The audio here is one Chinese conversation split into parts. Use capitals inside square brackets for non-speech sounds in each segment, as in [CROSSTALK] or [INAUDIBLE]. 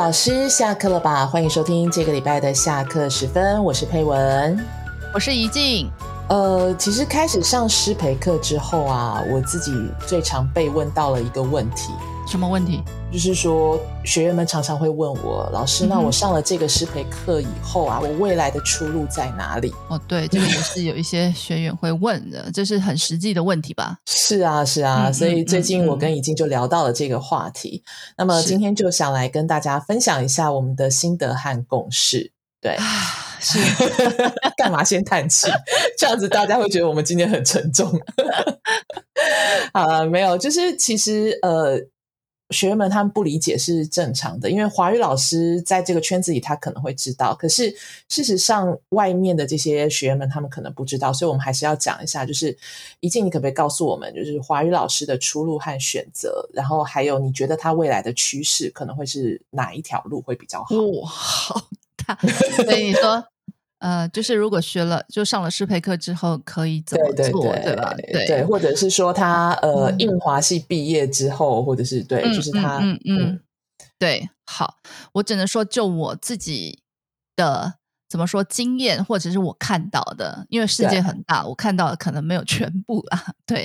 老师下课了吧？欢迎收听这个礼拜的下课时分，我是佩文，我是怡静。呃，其实开始上师培课之后啊，我自己最常被问到了一个问题，什么问题？就是说学员们常常会问我，老师，那我上了这个师培课以后啊，我未来的出路在哪里？哦，对，这个也是有一些学员会问的，这是很实际的问题吧？是啊，是啊，所以最近我跟已经就聊到了这个话题，那么今天就想来跟大家分享一下我们的心得和共识。对，是 [LAUGHS] 干嘛先叹气？[LAUGHS] 这样子大家会觉得我们今天很沉重。[LAUGHS] 啊，没有，就是其实呃。学员们他们不理解是正常的，因为华语老师在这个圈子里，他可能会知道，可是事实上外面的这些学员们他们可能不知道，所以我们还是要讲一下。就是一静，你可不可以告诉我们，就是华语老师的出路和选择，然后还有你觉得他未来的趋势可能会是哪一条路会比较好？[LAUGHS] 哇，好大！所以你说。呃，就是如果学了，就上了适配课之后，可以怎么做，对吧？对，或者是说他呃，印华系毕业之后，或者是对，就是他，嗯嗯，对，好，我只能说就我自己的怎么说经验，或者是我看到的，因为世界很大，我看到的可能没有全部啊，[LAUGHS] 对，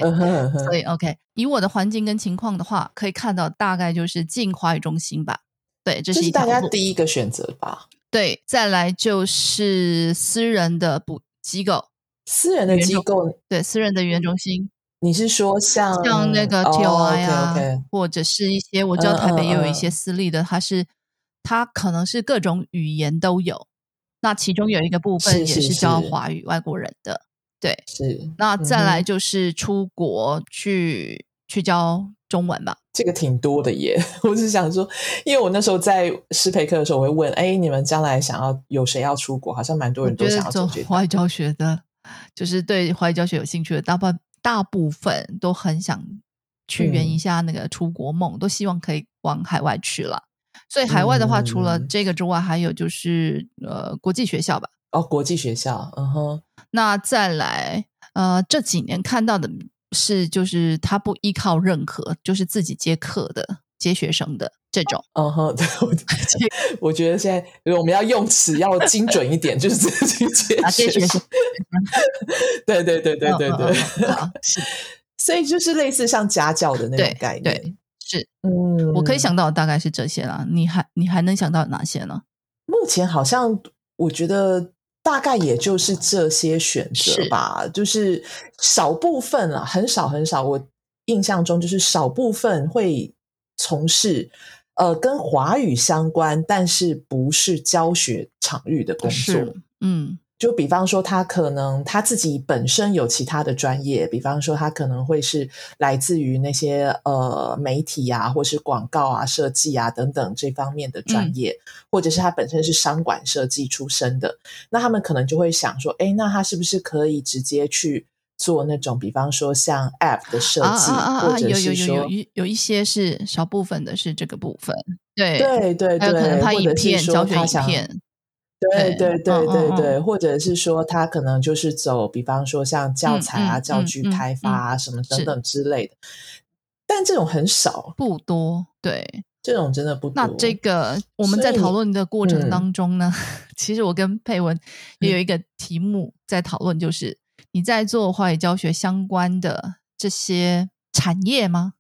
所以 OK，以我的环境跟情况的话，可以看到大概就是进华语中心吧，对，这是大家第一个选择吧。对，再来就是私人的补机构，私人的机构，对，私人的语言中心。你是说像像那个 T O I 啊，或者是一些我知道台北也有一些私立的，它是它可能是各种语言都有。那其中有一个部分也是教华语外国人的，对，是。那再来就是出国去去教。中文吧，这个挺多的耶。[LAUGHS] 我是想说，因为我那时候在师培课的时候，我会问：哎，你们将来想要有谁要出国？好像蛮多人都想要做华语教学的，就是对华语教学有兴趣的，大部大部分都很想去圆一下那个出国梦，都希望可以往海外去了。所以海外的话，除了这个之外，还有就是呃国际学校吧。哦，国际学校，嗯哼。那再来，呃，这几年看到的。是，就是他不依靠任何，就是自己接课的、接学生的这种。嗯哼，[LAUGHS] 对，[LAUGHS] 我觉得现在我们要用词要精准一点，就是自己 [LAUGHS] 接学生。对对对对对对，是。所以就是类似像家教的那种概念。对是，嗯，我可以想到大概是这些啦。你还你还能想到哪些呢？目前好像我觉得。大概也就是这些选择吧，就是少部分啊，很少很少。我印象中就是少部分会从事呃跟华语相关，但是不是教学场域的工作。嗯。就比方说，他可能他自己本身有其他的专业，比方说他可能会是来自于那些呃媒体啊，或是广告啊、设计啊等等这方面的专业，或者是他本身是商管设计出身的，那他们可能就会想说，哎，那他是不是可以直接去做那种，比方说像 App 的设计，或者是说有有有一些是少部分的是这个部分，对对对对，可能拍影片、教学影片。对对对对对，或者是说他可能就是走，比方说像教材啊、教具开发啊什么等等之类的，但这种很少，不多。对，这种真的不多。那这个我们在讨论的过程当中呢，[LAUGHS] 其实我跟佩文也有一个题目在讨论，就是你在做华语教学相关的这些产业吗？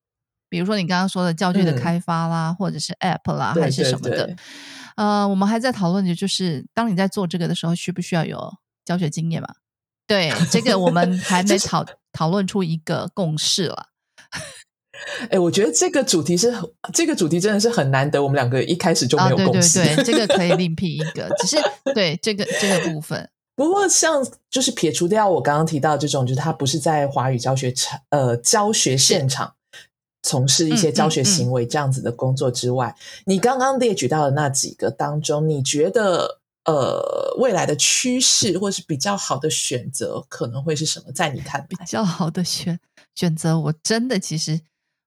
比如说你刚刚说的教具的开发啦，或者是 App 啦，还是什么的。呃，我们还在讨论的就是，当你在做这个的时候，需不需要有教学经验嘛？对，这个我们还 [LAUGHS] 没讨讨论出一个共识了。[LAUGHS] 哎，我觉得这个主题是这个主题真的是很难得，我们两个一开始就没有共识。对对对，这个可以另 [LAUGHS] 辟一个，只是对这个这个部分。不过，像就是撇除掉我刚刚提到这种，就是他不是在华语教学场呃教学现场。从事一些教学行为这样子的工作之外，你刚刚列举到的那几个当中，你觉得呃未来的趋势或是比较好的选择可能会是什么？在你看比较好的选选择，我真的其实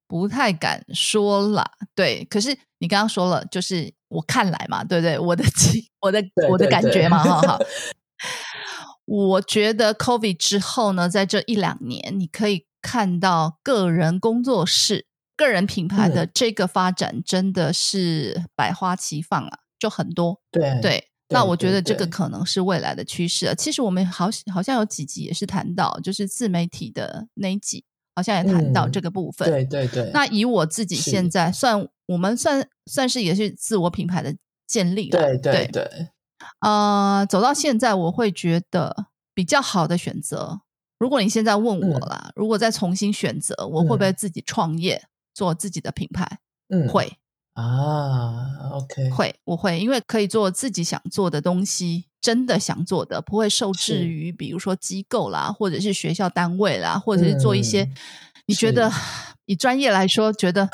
不太敢说啦。对，可是你刚刚说了，就是我看来嘛，对不对？我的我的我的感觉嘛，哈哈。[LAUGHS] 我觉得 COVID 之后呢，在这一两年，你可以看到个人工作室。个人品牌的这个发展真的是百花齐放啊，就很多。对对，那我觉得这个可能是未来的趋势。其实我们好好像有几集也是谈到，就是自媒体的那一集，好像也谈到这个部分。对对对。那以我自己现在算，我们算算是也是自我品牌的建立了。对对对。呃，走到现在，我会觉得比较好的选择。如果你现在问我啦，如果再重新选择，我会不会自己创业做自己的品牌？嗯，会啊，OK，会，我会，因为可以做自己想做的东西，真的想做的，不会受制于比如说机构啦，或者是学校单位啦，或者是做一些你觉得以专业来说觉得。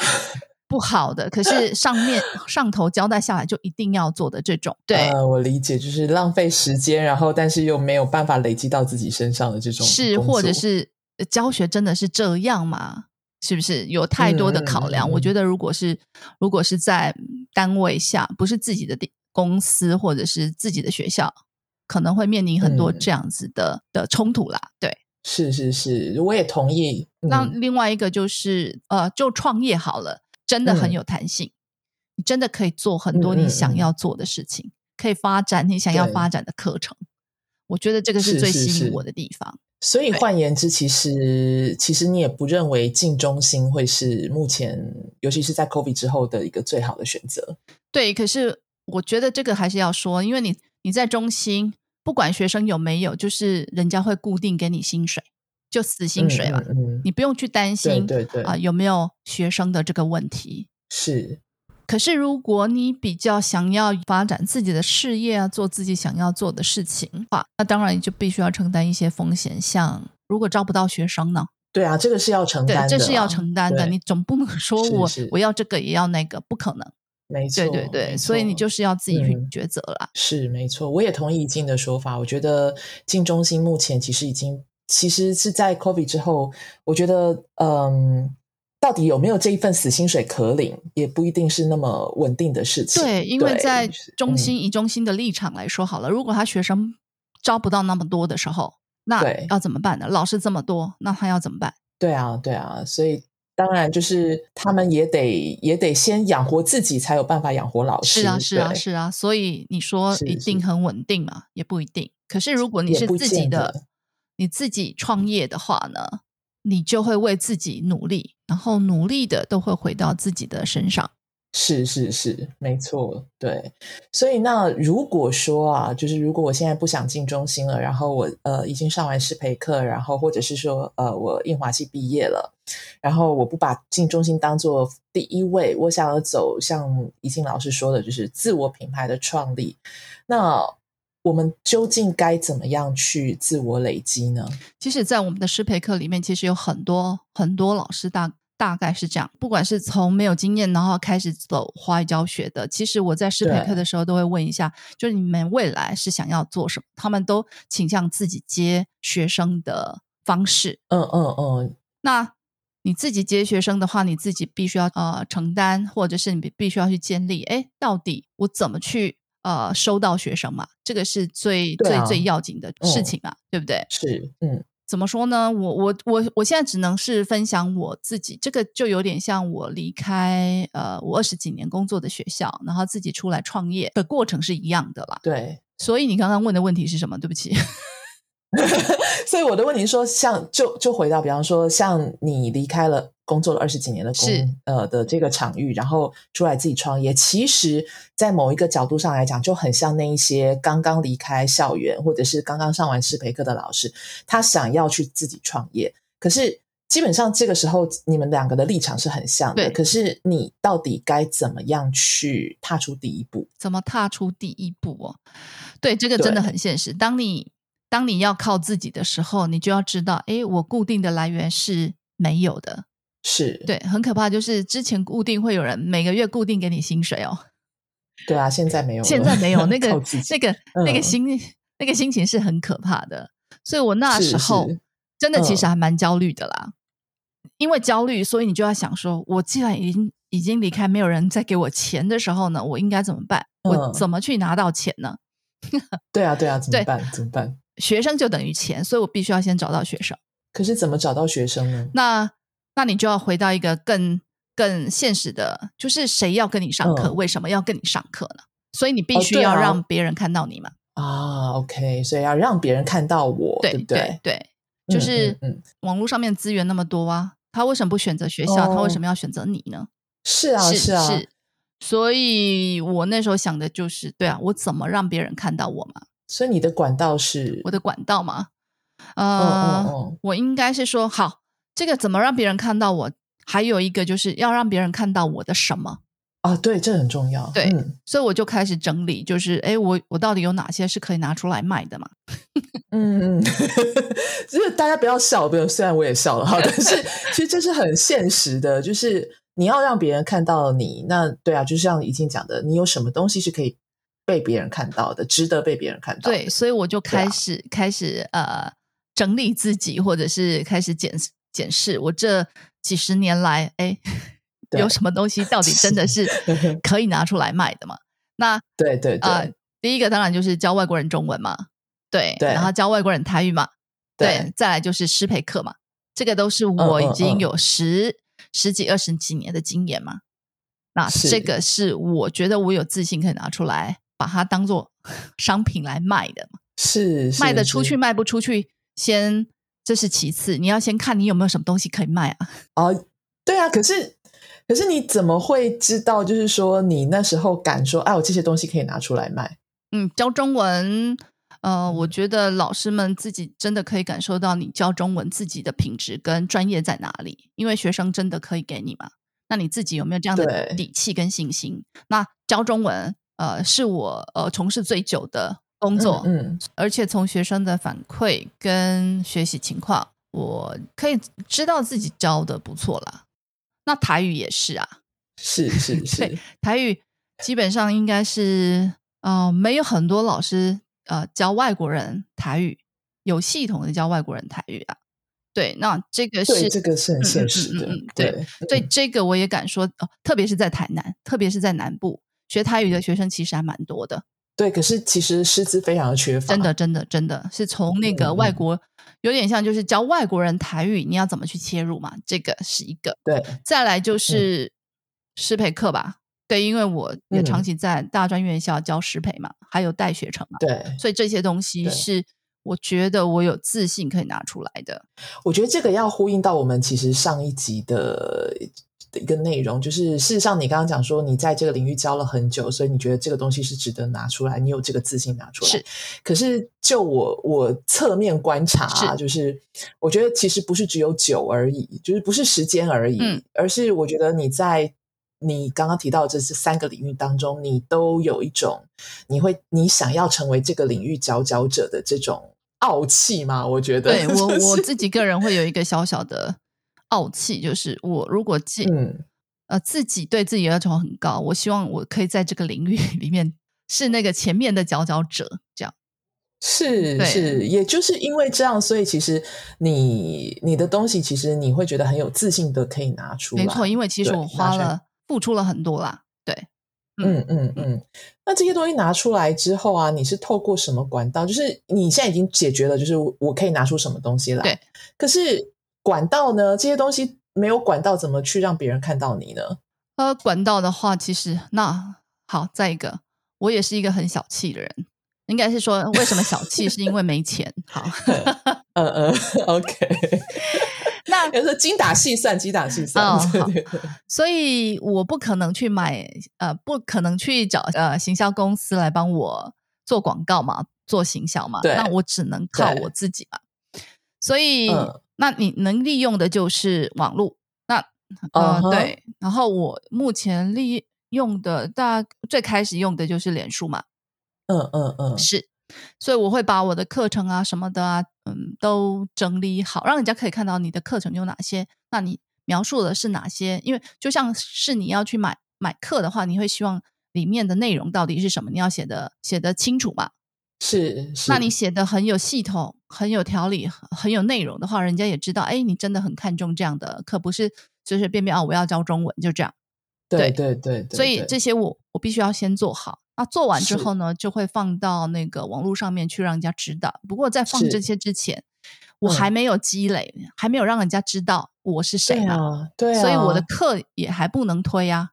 不好的，可是上面上头交代下来就一定要做的这种，对，我理解，就是浪费时间，然后但是又没有办法累积到自己身上的这种，是或者是教学真的是这样吗？是不是有太多的考量？我觉得如果是如果是在单位下，不是自己的公司或者是自己的学校，可能会面临很多这样子的的冲突啦。对，是是是，我也同意。那另外一个就是呃，就创业好了。真的很有弹性，你真的可以做很多你想要做的事情，可以发展你想要发展的课程。我觉得这个是最吸引我的地方。所以换言之，其实其实你也不认为进中心会是目前，尤其是在 COVID 之后的一个最好的选择。对，可是我觉得这个还是要说，因为你你在中心，不管学生有没有，就是人家会固定给你薪水。就死薪水了，你不用去担心对对啊有没有学生的这个问题。是，可是如果你比较想要发展自己的事业啊，做自己想要做的事情的话，那当然你就必须要承担一些风险。像如果招不到学生呢？对啊，这个是要承担的，这是要承担的。你总不能说我我要这个也要那个，不可能。没错，对对对，所以你就是要自己去抉择了。是没错，我也同意静的说法。我觉得进中心目前其实已经。其实是在 COVID 之后，我觉得，嗯，到底有没有这一份死薪水可领，也不一定是那么稳定的事情。对，因为在中心以中心的立场来说，好了，如果他学生招不到那么多的时候，那要怎么办呢？老师这么多，那他要怎么办？对啊，对啊，所以当然就是他们也得也得先养活自己，才有办法养活老师。是啊，是啊，是啊。所以你说一定很稳定嘛？也不一定。可是如果你是自己的。你自己创业的话呢，你就会为自己努力，然后努力的都会回到自己的身上。是是是，没错，对。所以那如果说啊，就是如果我现在不想进中心了，然后我呃已经上完师培课，然后或者是说呃我印华系毕业了，然后我不把进中心当做第一位，我想要走像怡静老师说的，就是自我品牌的创立，那。我们究竟该怎么样去自我累积呢？其实，在我们的师培课里面，其实有很多很多老师大大概是这样，不管是从没有经验然后开始走花语教学的，其实我在师培课的时候都会问一下，就是你们未来是想要做什么？他们都倾向自己接学生的方式。嗯嗯嗯。那你自己接学生的话，你自己必须要呃承担，或者是你必须要去建立。哎，到底我怎么去？呃，收到学生嘛，这个是最最最要紧的事情啊，对不对？是，嗯，怎么说呢？我我我我现在只能是分享我自己，这个就有点像我离开呃我二十几年工作的学校，然后自己出来创业的过程是一样的啦。对，所以你刚刚问的问题是什么？对不起。[LAUGHS] 所以我的问题说，像就就回到，比方说，像你离开了工作了二十几年的工呃的这个场域，然后出来自己创业，其实，在某一个角度上来讲，就很像那一些刚刚离开校园或者是刚刚上完师培课的老师，他想要去自己创业，可是基本上这个时候你们两个的立场是很像的，可是你到底该怎么样去踏出第一步？怎么踏出第一步哦？对，这个真的很现实。当你当你要靠自己的时候，你就要知道，哎，我固定的来源是没有的，是对，很可怕。就是之前固定会有人每个月固定给你薪水哦，对啊，现在没有，现在没有 [LAUGHS] 那个那个那个心那个心情是很可怕的。所以我那时候真的其实还蛮焦虑的啦，因为焦虑，所以你就要想说，我既然已经已经离开，没有人再给我钱的时候呢，我应该怎么办？我怎么去拿到钱呢？[LAUGHS] 对啊，对啊，怎么办？怎么办？学生就等于钱，所以我必须要先找到学生。可是怎么找到学生呢？那那你就要回到一个更更现实的，就是谁要跟你上课，嗯为什么要跟你上课呢？所以你必须要让别人看到你嘛。啊，OK，所以要让别人看到我，对对不对？就是嗯嗯网络上面资源那么多啊，他为什么不选择学校？他为什么要选择你呢？是啊，是啊，是，所以我那时候想的就是，对啊，我怎么让别人看到我嘛？所以你的管道是我的管道嘛，嗯呃，我应该是说，好，这个怎么让别人看到我？还有一个就是要让别人看到我的什么，啊，对，这很重要。对嗯所以我就开始整理，就是，哎，我我到底有哪些是可以拿出来卖的嘛？嗯 [LAUGHS] 嗯，[LAUGHS] 就是大家不要笑，不用，虽然我也笑了哈，但是 [LAUGHS] 其实这是很现实的，就是你要让别人看到你，那对啊，就像已经讲的，你有什么东西是可以被别人看到的，值得被别人看到。对，所以我就开始、开始呃整理自己，或者是开始检检视我这几十年来，哎，[LAUGHS] 有什么东西到底真的是 [LAUGHS] 可以拿出来卖的嘛？那 [LAUGHS] 对对啊、呃，第一个当然就是教外国人中文嘛，对，对然后教外国人台语嘛，对，再来就是师培课嘛，这个都是我已经有十、十几二十几年的经验嘛。那是这个是我觉得我有自信可以拿出来，把它当做 [LAUGHS] 商品来卖的嘛。是是是卖得出去卖不出去，先这是其次，你要先看你有没有什么东西可以卖啊。哦，对啊，可是可是你怎么会知道？就是说你那时候敢说，哎，我这些东西可以拿出来卖？嗯，教中文，呃，我觉得老师们自己真的可以感受到你教中文自己的品质跟专业在哪里，因为学生真的可以给你嘛。那你自己有没有这样的底气跟信心？那教中文，呃，是我呃从事最久的工作，嗯嗯而且从学生的反馈跟学习情况，我可以知道自己教的不错啦。那台语也是啊，是是 [LAUGHS] 是对，台语基本上应该是呃没有很多老师呃教外国人台语，有系统的教外国人台语啊。对，那这个，是这个是很现实的，嗯嗯嗯对对这个我也敢说，哦，特别是在台南，特别是在南部，学台语的学生其实还蛮多的。对。可是其实师资非常的缺乏，真的，真的，真的是从那个外国，有点像就是教外国人台语，你要怎么去切入嘛？这个是一个。对，再来就是师培课吧，对，因为我也长嗯期在大专院校教师培嘛，还有带学程嘛，对，所以这些东西是我觉得我有自信可以拿出来的。我觉得这个要呼应到我们其实上一集的的一个内容，就是事实上你刚刚讲说你在这个领域教了很久，所以你觉得这个东西是值得拿出来，你有这个自信拿出来。是，可是就我我侧面观察、啊，是就是我觉得其实不是只有久而已，就是不是时间而已，嗯而是我觉得你在。你刚刚提到这这三个领域当中，你都有一种你会你想要成为这个领域佼佼者的这种傲气吗？我觉得，对我就是我自己个人会有一个小小的傲气，就是我如果自、嗯，呃自己对自己要求很高，我希望我可以在这个领域里面是那个前面的佼佼者，这样。是是，也就是因为这样，所以其实你你的东西，其实你会觉得很有自信的可以拿出来。没错，因为其实我花了付出了很多啦。对，嗯嗯嗯。那这些东西拿出来之后啊，你是透过什么管道？就是你现在已经解决了，就是我可以拿出什么东西来。对。可是管道呢？这些东西没有管道，怎么去让别人看到你呢？呃，管道的话，其实那好，再一个，我也是一个很小气的人。应该是说，为什么小气？是因为没钱。好，[LAUGHS] 嗯嗯，OK。那就是精打细算，精打细算。哦对好所以我不可能去买，呃，不可能去找呃行销公司来帮我做广告嘛，做行销嘛。对那我只能靠我自己嘛。所以，嗯那你能利用的就是网络。那呃对，然后我目前利用的大最开始用的就是脸书嘛，嗯嗯嗯，是，所以我会把我的课程啊什么的啊，嗯，都整理好，让人家可以看到你的课程有哪些，那你描述的是哪些？因为就像是你要去买买课的话，你会希望里面的内容到底是什么，你要写的写的清楚嘛。是是。那你写的很有系统、很有条理、很很有内容的话，人家也知道，哎，你真的很看重这样的课，不是随随便便啊，我要教中文就这样。对对对所以这些我我必须要先做好。那做完之后呢，就会放到那个网络上面去让人家知道。不过在放这些之前，我嗯还没有积累，还没有让人家知道我是谁啊，对，所以我的课也还不能推啊。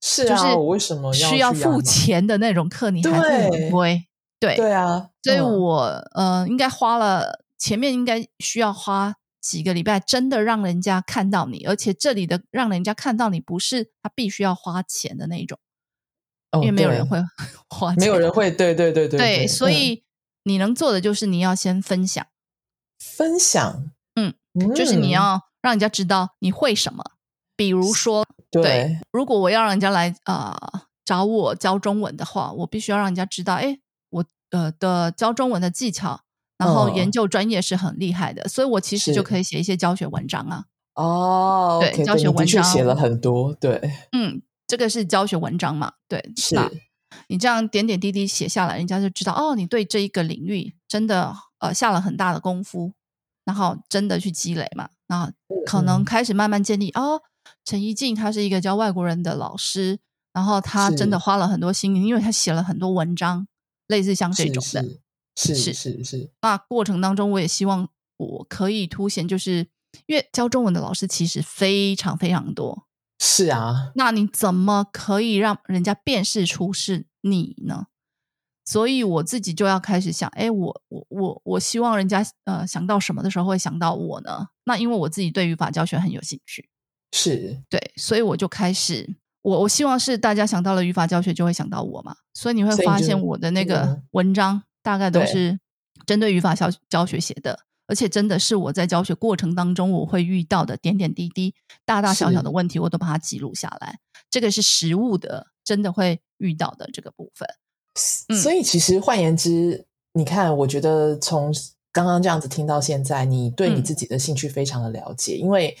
是啊，我为什么需要付钱的那种课你还不能推？对对啊，所以我呃，应该花了前面应该需要花几个礼拜，真的让人家看到你，而且这里的让人家看到你不是他必须要花钱的那种，因为没有人会花，没有人会，对对对对对，所以你能做的就是你要先分享，分享，嗯，就是你要让人家知道你会什么，比如说。对，如果我要让人家来啊找我教中文的话，我必须要让人家知道，哎，我呃的教中文的技巧，然后研究专业是很厉害的，所以我其实就可以写一些教学文章啊。哦，对，教学文章写了很多，对，嗯，这个是教学文章嘛？对，是。你这样点点滴滴写下来，人家就知道哦，你对这一个领域真的呃下了很大的功夫，然后真的去积累嘛，然后可能开始慢慢建立哦。陈一静，他是一个教外国人的老师，然后他真的花了很多心，因为他写了很多文章，类似像这种的，是是是是。那过程当中，我也希望我可以凸显，就是因为教中文的老师其实非常非常多，是啊。那你怎么可以让人家辨识出是你呢？所以我自己就要开始想，哎，我我我我希望人家呃想到什么的时候会想到我呢？那因为我自己对语法教学很有兴趣。是对，所以我就开始，我我希望是大家想到了语法教学就会想到我嘛，所以你会发现我的那个文章大概都是针对语法教教学写的，而且真的是我在教学过程当中我会遇到的点点滴滴、大大小小的问题，我都把它记录下来。这个是实物的，真的会遇到的这个部分。所以其实换言之，你看，我觉得从刚刚这样子听到现在，你对你自己的兴趣非常的了解，因为。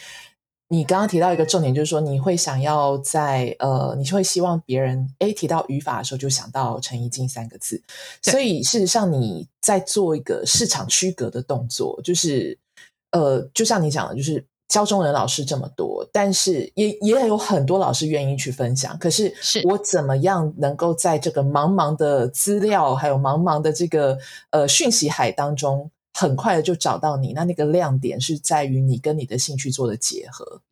你刚刚提到一个重点，就是说你会想要在呃，你会希望别人诶提到语法的时候就想到陈怡静三个字，所以事实上你在做一个市场区隔的动作，就是呃，就像你讲的，就是教中文老师这么多，但是也也有很多老师愿意去分享，可是。我怎么样能够在这个茫茫的资料还有茫茫的这个呃讯息海当中？很快的就找到你，那那个亮点是在于你跟你的兴趣做的结合。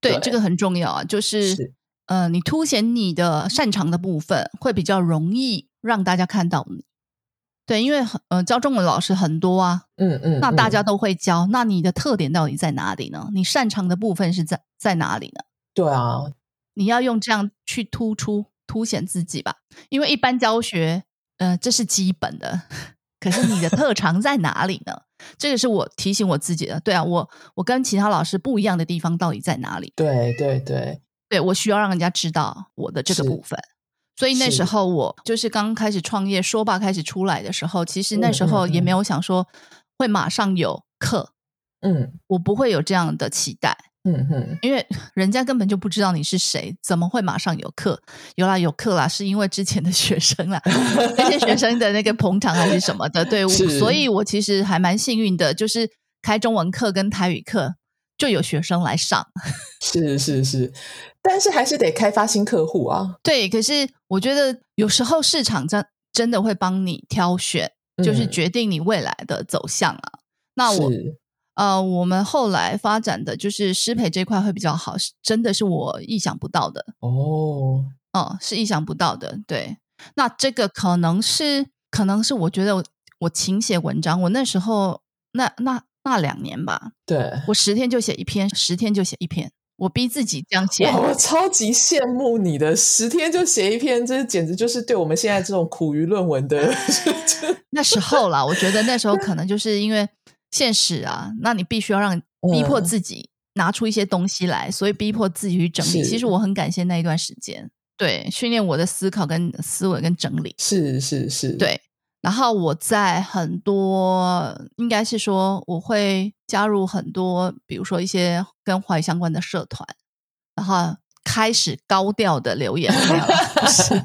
对，这个很重要啊，就是呃，你凸显你的擅长的部分，会比较容易让大家看到你。对，因为呃，教中文老师很多啊，嗯嗯，那大家都会教，那你的特点到底在哪里呢？你擅长的部分是在在哪里呢？对啊，你要用这样去突出凸显自己吧，因为一般教学，呃，这是基本的。可是你的特长在哪里呢？[LAUGHS] 这个是我提醒我自己的。对啊，我我跟其他老师不一样的地方到底在哪里？对对对，对我需要让人家知道我的这个部分。所以那时候我就是刚开始创业，说吧开始出来的时候，其实那时候也没有想说会马上有课。嗯，我不会有这样的期待。嗯哼，因为 [LAUGHS] 人家根本就不知道你是谁，怎么会马上有课？有啦，有课啦，是因为之前的学生啦，那些学生的那个捧场还是什么的，对，所以我其实还蛮幸运的，就是开中文课跟台语课就有学生来上。[LAUGHS] 是是是，但是还是得开发新客户啊。对，可是我觉得有时候市场真真的会帮你挑选，就是决定你未来的走向啊。那我。呃，我们后来发展的就是师培这块会比较好，是真的是我意想不到的哦。嗯，是意想不到的。对，那这个可能是，可能是我觉得我我勤写文章，我那时候那那那两年吧，对我十天就写一篇，十天就写一篇，我逼自己这样写。我超级羡慕你的，十天就写一篇，这简直就是对我们现在这种苦于论文的 [LAUGHS] 那时候啦。我觉得那时候可能就是因为。现实啊，那你必须要让逼迫自己拿出一些东西来，所以逼迫自己去整理。其实我很感谢那一段时间，对训练我的思考跟思维跟整理。是是是，对。然后我在很多，应该是说我会加入很多，比如说一些跟华语相关的社团，然后开始高调的留言。[LAUGHS] 是，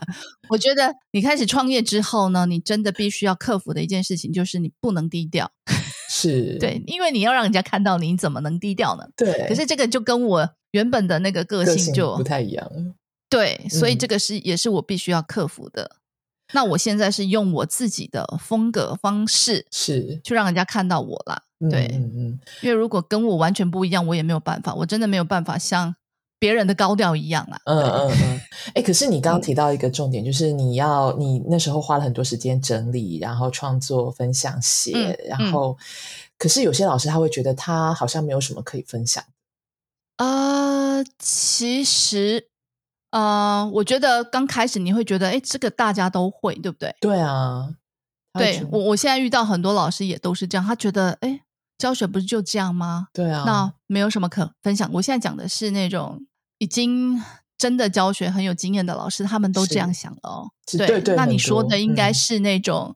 我觉得你开始创业之后呢，你真的必须要克服的一件事情就是你不能低调。[LAUGHS] 是对，因为你要让人家看到你，怎么能低调呢？对，可是这个就跟我原本的那个个性就不太一样。对，所以这个是也是我必须要克服的。那我现在是用我自己的风格方式，是去让人家看到我啦。对，嗯嗯，因为如果跟我完全不一样，我也没有办法，我真的没有办法像别人的高调一样啊。嗯嗯嗯。哎，可是你刚刚提到一个重点，就是你要你那时候花了很多时间整理，然后创作、分享、写，然后，可是有些老师他会觉得他好像没有什么可以分享。啊，其实，呃，我觉得刚开始你会觉得，哎，这个大家都会，对不对？对啊。对我，我现在遇到很多老师也都是这样，他觉得，哎，教学不是就这样吗？对啊，那没有什么可分享。我现在讲的是那种已经真的教学很有经验的老师，他们都这样想了哦。对对，那你说的应该是那种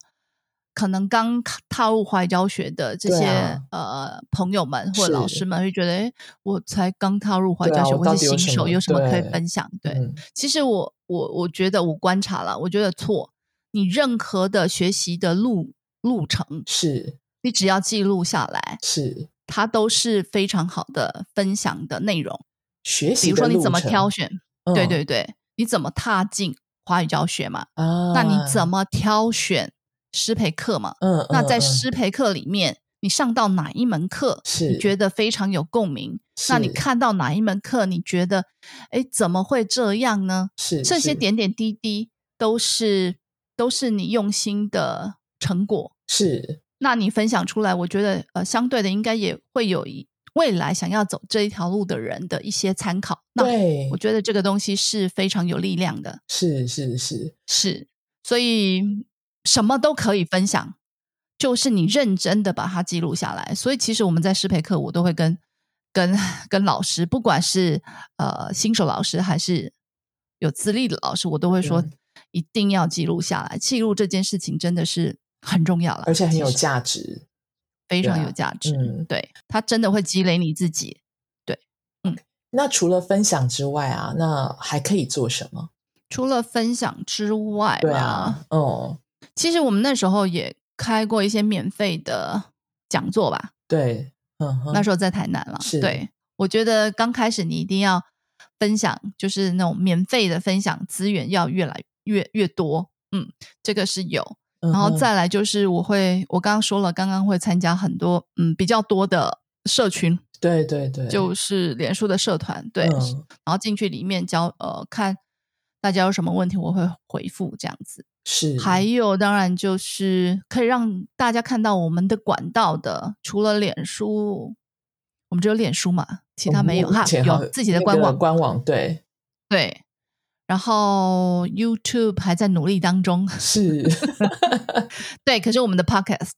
可能刚踏入怀教学的这些呃朋友们或者老师们，会觉得，哎，我才刚踏入怀教学，我是新手，有什么可以分享？对，其实我我我觉得我观察了，我觉得错。你任何的学习的路路程，是你只要记录下来，是它都是非常好的分享的内容。学习，比如说你怎么挑选，对对对，你怎么踏进华语教学嘛？啊，那你怎么挑选师培课嘛？嗯，那在师培课里面，你上到哪一门课，你觉得非常有共鸣？那你看到哪一门课，你觉得，哎，怎么会这样呢？是这些点点滴滴都是。都是你用心的成果，是。那你分享出来，我觉得呃，相对的应该也会有未来想要走这一条路的人的一些参考。那，我觉得这个东西是非常有力量的。是是是是，所以什么都可以分享，就是你认真的把它记录下来。所以其实我们在师培课，我都会跟跟跟老师，不管是呃新手老师还是有资历的老师，我都会说。一定要记录下来，记录这件事情真的是很重要了，而且很有价值，非常有价值。嗯，对，它真的会积累你自己。对，嗯。那除了分享之外啊，那还可以做什么？除了分享之外，对啊，哦，其实我们那时候也开过一些免费的讲座吧。对，嗯，那时候在台南了。是，对，我觉得刚开始你一定要分享，就是那种免费的分享资源要越来。越越多，嗯，这个是有，然后再来就是我会，我刚刚说了，刚刚会参加很多，嗯，比较多的社群，对对对，就是脸书的社团，对，然后进去里面教，呃，看大家有什么问题，我会回复这样子，是，还有当然就是可以让大家看到我们的管道的，除了脸书，我们只有脸书嘛，其他没有哈，有自己的官网，官网，对。对。然后 YouTube 还在努力当中，是，[LAUGHS] 对。可是我们的 Podcast，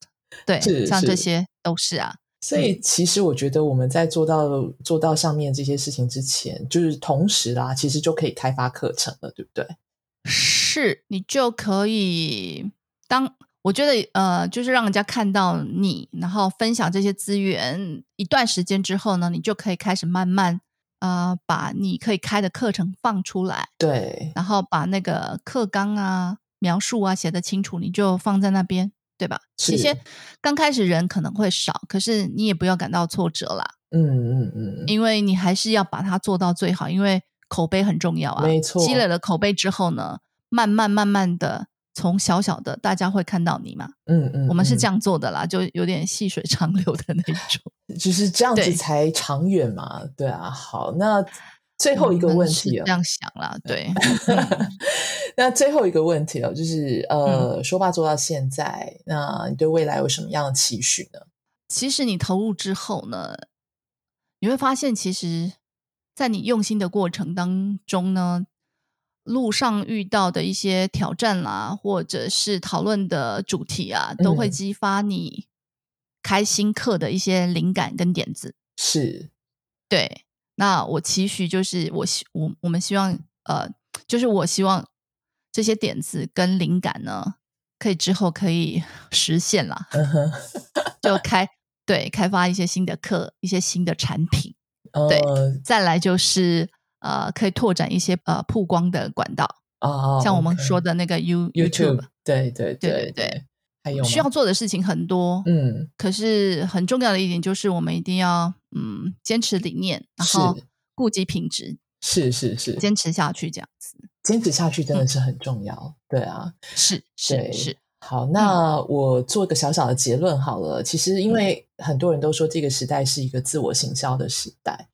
对，像这些都是啊。所以其实我觉得我们在做到做到上面这些事情之前，就是同时啦，其实就可以开发课程了，对不对？是你就可以当我觉得呃，就是让人家看到你，然后分享这些资源一段时间之后呢，你就可以开始慢慢。呃，把你可以开的课程放出来，对，然后把那个课纲啊、描述啊写得清楚，你就放在那边，对吧？其实刚开始人可能会少，可是你也不要感到挫折啦。嗯嗯嗯，因为你还是要把它做到最好，因为口碑很重要啊。没错，积累了口碑之后呢，慢慢慢慢的。从小小的，大家会看到你嘛？嗯嗯，我们是这样做的啦，就有点细水长流的那种，[LAUGHS] 就是这样子才长远嘛。对啊，好，那最后一个问题这样想啦，对。[LAUGHS] [LAUGHS] 那最后一个问题哦，就是呃，说话做到现在，那你对未来有什么样的期许呢？其实你投入之后呢，你会发现，其实，在你用心的过程当中呢。路上遇到的一些挑战啦，或者是讨论的主题啊，都会激发你开新课的一些灵感跟点子。是，对。那我期许就是我希我我们希望呃，就是我希望这些点子跟灵感呢，可以之后可以 [LAUGHS] 实现了，就开对开发一些新的课，一些新的产品。[LAUGHS] 对，再来就是。呃，可以拓展一些呃曝光的管道。啊，像我们说的那个 You YouTube，对对对对对，还有需要做的事情很多，嗯，可是很重要的一点就是我们一定要嗯坚持理念，然后顾及品质，是是是，坚持下去这样子，坚持下去真的是很重要，对啊，是是是。好，那我做个小小的结论好了。其实，因为很多人都说这个时代是一个自我行销的时代，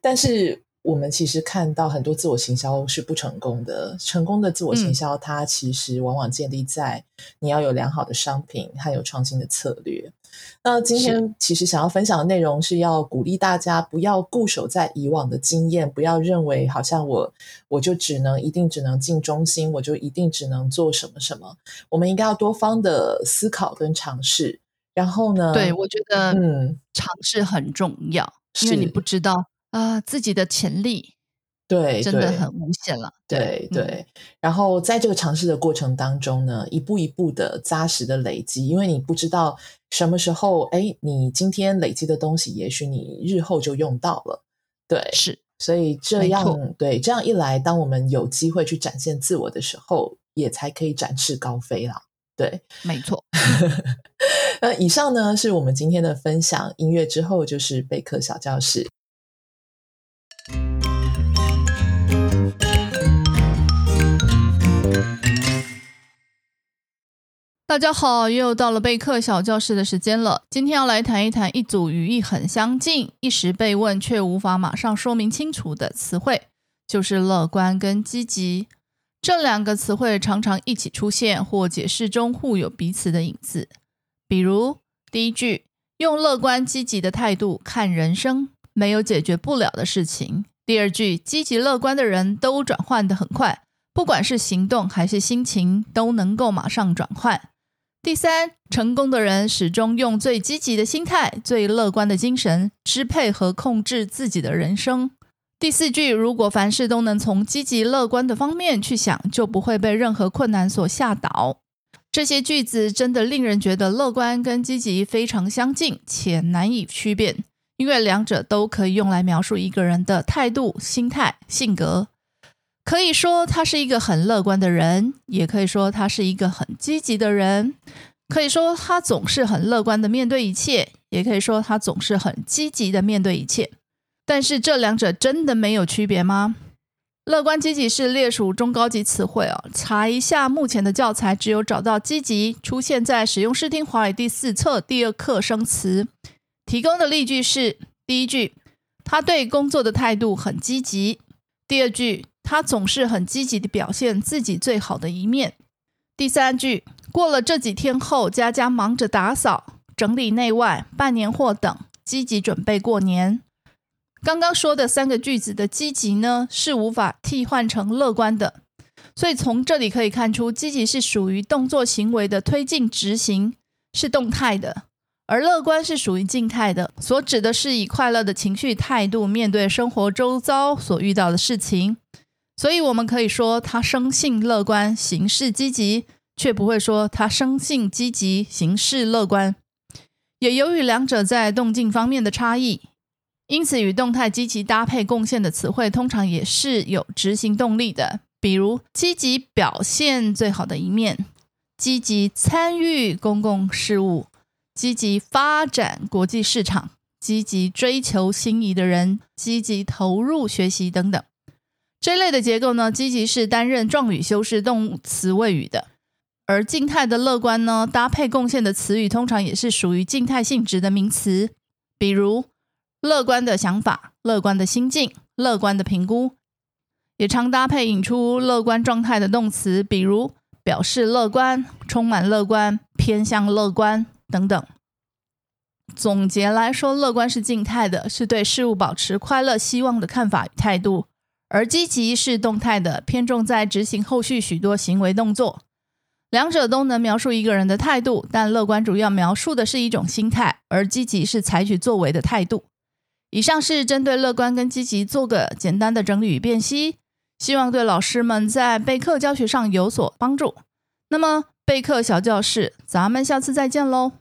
但是。我们其实看到很多自我行销是不成功的。成功的自我行销，它其实往往建立在你要有良好的商品，还有创新的策略。那今天其实想要分享的内容是要鼓励大家不要固守在以往的经验，不要认为好像我我就只能一定只能进中心，我就一定只能做什么什么。我们应该要多方的思考跟尝试。然后呢？对，我觉得嗯，尝试很重要，因为你不知道。啊，自己的潜力，对，真的很无限了。对对，然后在这个尝试的过程当中呢，一步一步的扎实的累积，因为你不知道什么时候，哎，你今天累积的东西，也许你日后就用到了。对，是，所以这样，对，这样一来，当我们有机会去展现自我的时候，也才可以展翅高飞啦。对，没错。[LAUGHS] 那以上呢，是我们今天的分享。音乐之后就是备课小教室。大家好，又到了备课小教室的时间了。今天要来谈一谈一组语义很相近、一时被问却无法马上说明清楚的词汇，就是乐观跟积极。这两个词汇常常一起出现，或解释中互有彼此的影子。比如第一句，用乐观积极的态度看人生，没有解决不了的事情。第二句，积极乐观的人都转换的很快，不管是行动还是心情，都能够马上转换。第三，成功的人始终用最积极的心态、最乐观的精神支配和控制自己的人生。第四句，如果凡事都能从积极乐观的方面去想，就不会被任何困难所吓倒。这些句子真的令人觉得乐观跟积极非常相近，且难以区辨，因为两者都可以用来描述一个人的态度、心态、性格。可以说他是一个很乐观的人，也可以说他是一个很积极的人。可以说他总是很乐观的面对一切，也可以说他总是很积极的面对一切。但是这两者真的没有区别吗？乐观积极是列属中高级词汇哦。查一下目前的教材，只有找到积极出现在使用视听华语第四册第二课生词。提供的例句是：第一句，他对工作的态度很积极；第二句。他总是很积极的表现自己最好的一面。第三句，过了这几天后，家家忙着打扫、整理内外、办年货等，积极准备过年。刚刚说的三个句子的积极呢，是无法替换成乐观的。所以从这里可以看出，积极是属于动作行为的推进执行，是动态的。而乐观是属于静态的，所指的是以快乐的情绪态度面对生活周遭所遇到的事情。所以，我们可以说他生性乐观，行事积极，却不会说他生性积极，行事乐观。也由于两者在动静方面的差异，因此与动态积极搭配贡献的词汇，通常也是有执行动力的。比如，积极表现最好的一面，积极参与公共事务，积极发展国际市场，积极追求心仪的人，积极投入学习等等。这类的结构呢，积极是担任状语修饰动词谓语的，而静态的乐观呢，搭配贡献的词语，通常也是属于静态性质的名词，比如乐观的想法、乐观的心境、乐观的评估，也常搭配引出乐观状态的动词，比如表示乐观、充满乐观、偏向乐观等等。总结来说，乐观是静态的，是对事物保持快乐、希望的看法与态度。而积极是动态的，偏重在执行后续许多行为动作。两者都能描述一个人的态度，但乐观主要描述的是一种心态，而积极是采取作为的态度。以上是针对乐观跟积极做个简单的整理与辨析，希望对老师们在备课教学上有所帮助。那么备课小教室，咱们下次再见喽。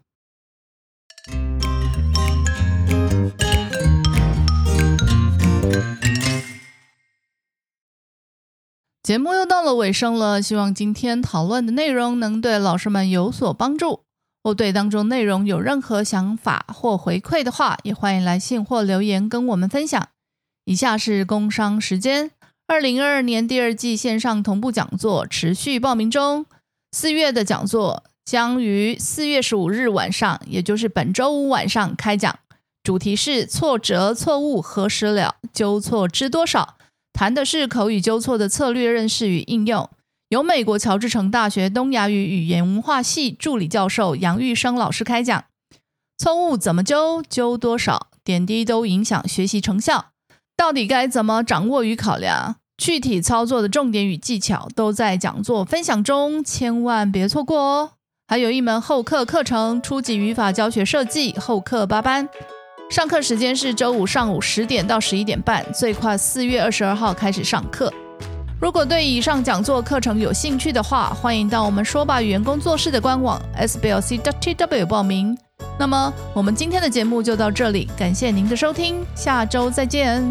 节目又到了尾声了，希望今天讨论的内容能对老师们有所帮助。或对当中内容有任何想法或回馈的话，也欢迎来信或留言跟我们分享。以下是工商时间：二零二二年第二季线上同步讲座持续报名中，四月的讲座将于四月十五日晚上，也就是本周五晚上开讲。主题是挫折、错误何时了？纠错知多少？谈的是口语纠错的策略认识与应用。由美国乔治城大学东亚语语言文化系助理教授杨玉生老师开讲。错误怎么纠？纠多少？点滴都影响学习成效。到底该怎么掌握与考量？具体操作的重点与技巧都在讲座分享中，千万别错过哦！还有一门后课课程——初级语法教学设计后课八班。上课时间是周五上午十点到十一点半，最快四月二十二号开始上课。如果对以上讲座课程有兴趣的话，欢迎到我们说吧语言工作室的官网 sblc.tw 报名。那么，我们今天的节目就到这里，感谢您的收听，下周再见。